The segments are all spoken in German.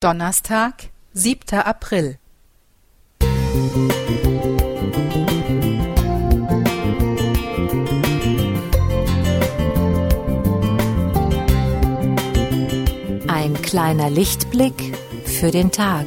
Donnerstag, siebter April. Ein kleiner Lichtblick für den Tag.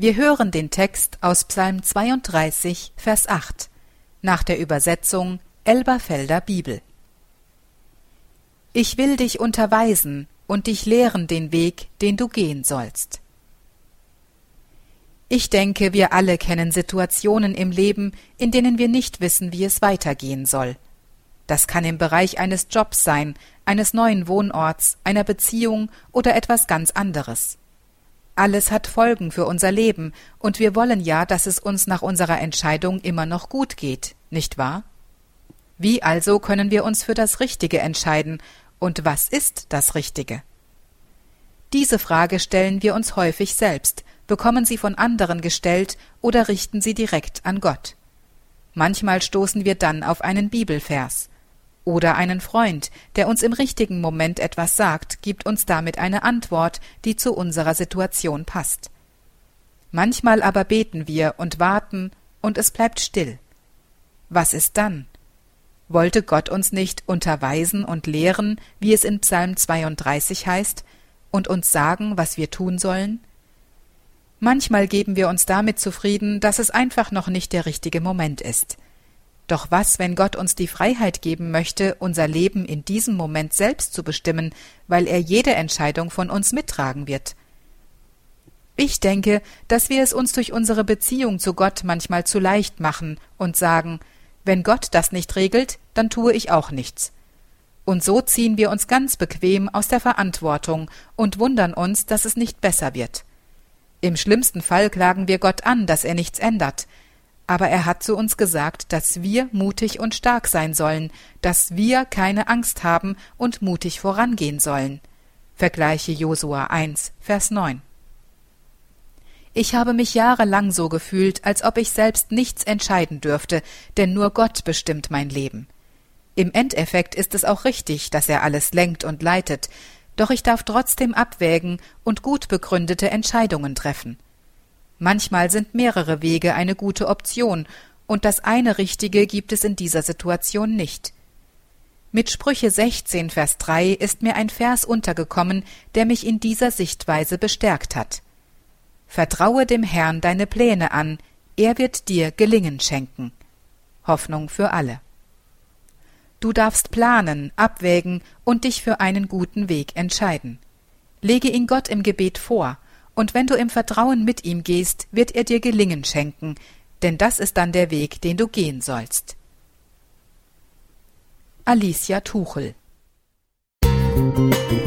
Wir hören den Text aus Psalm 32, Vers 8 nach der Übersetzung Elberfelder Bibel. Ich will dich unterweisen und dich lehren den Weg, den du gehen sollst. Ich denke, wir alle kennen Situationen im Leben, in denen wir nicht wissen, wie es weitergehen soll. Das kann im Bereich eines Jobs sein, eines neuen Wohnorts, einer Beziehung oder etwas ganz anderes. Alles hat Folgen für unser Leben, und wir wollen ja, dass es uns nach unserer Entscheidung immer noch gut geht, nicht wahr? Wie also können wir uns für das Richtige entscheiden, und was ist das Richtige? Diese Frage stellen wir uns häufig selbst, bekommen sie von anderen gestellt oder richten sie direkt an Gott. Manchmal stoßen wir dann auf einen Bibelvers oder einen Freund, der uns im richtigen Moment etwas sagt, gibt uns damit eine Antwort, die zu unserer Situation passt. Manchmal aber beten wir und warten, und es bleibt still. Was ist dann? Wollte Gott uns nicht unterweisen und lehren, wie es in Psalm 32 heißt, und uns sagen, was wir tun sollen? Manchmal geben wir uns damit zufrieden, dass es einfach noch nicht der richtige Moment ist. Doch was, wenn Gott uns die Freiheit geben möchte, unser Leben in diesem Moment selbst zu bestimmen, weil er jede Entscheidung von uns mittragen wird? Ich denke, dass wir es uns durch unsere Beziehung zu Gott manchmal zu leicht machen und sagen, wenn Gott das nicht regelt, dann tue ich auch nichts. Und so ziehen wir uns ganz bequem aus der Verantwortung und wundern uns, dass es nicht besser wird. Im schlimmsten Fall klagen wir Gott an, dass er nichts ändert, aber er hat zu uns gesagt, dass wir mutig und stark sein sollen, dass wir keine Angst haben und mutig vorangehen sollen. Vergleiche Josua 1, Vers 9. Ich habe mich jahrelang so gefühlt, als ob ich selbst nichts entscheiden dürfte, denn nur Gott bestimmt mein Leben. Im Endeffekt ist es auch richtig, dass er alles lenkt und leitet, doch ich darf trotzdem abwägen und gut begründete Entscheidungen treffen. Manchmal sind mehrere Wege eine gute Option, und das eine Richtige gibt es in dieser Situation nicht. Mit Sprüche 16, Vers 3 ist mir ein Vers untergekommen, der mich in dieser Sichtweise bestärkt hat. Vertraue dem Herrn deine Pläne an, er wird dir Gelingen schenken. Hoffnung für alle. Du darfst planen, abwägen und dich für einen guten Weg entscheiden. Lege ihn Gott im Gebet vor und wenn du im Vertrauen mit ihm gehst, wird er dir Gelingen schenken, denn das ist dann der Weg, den du gehen sollst. Alicia Tuchel Musik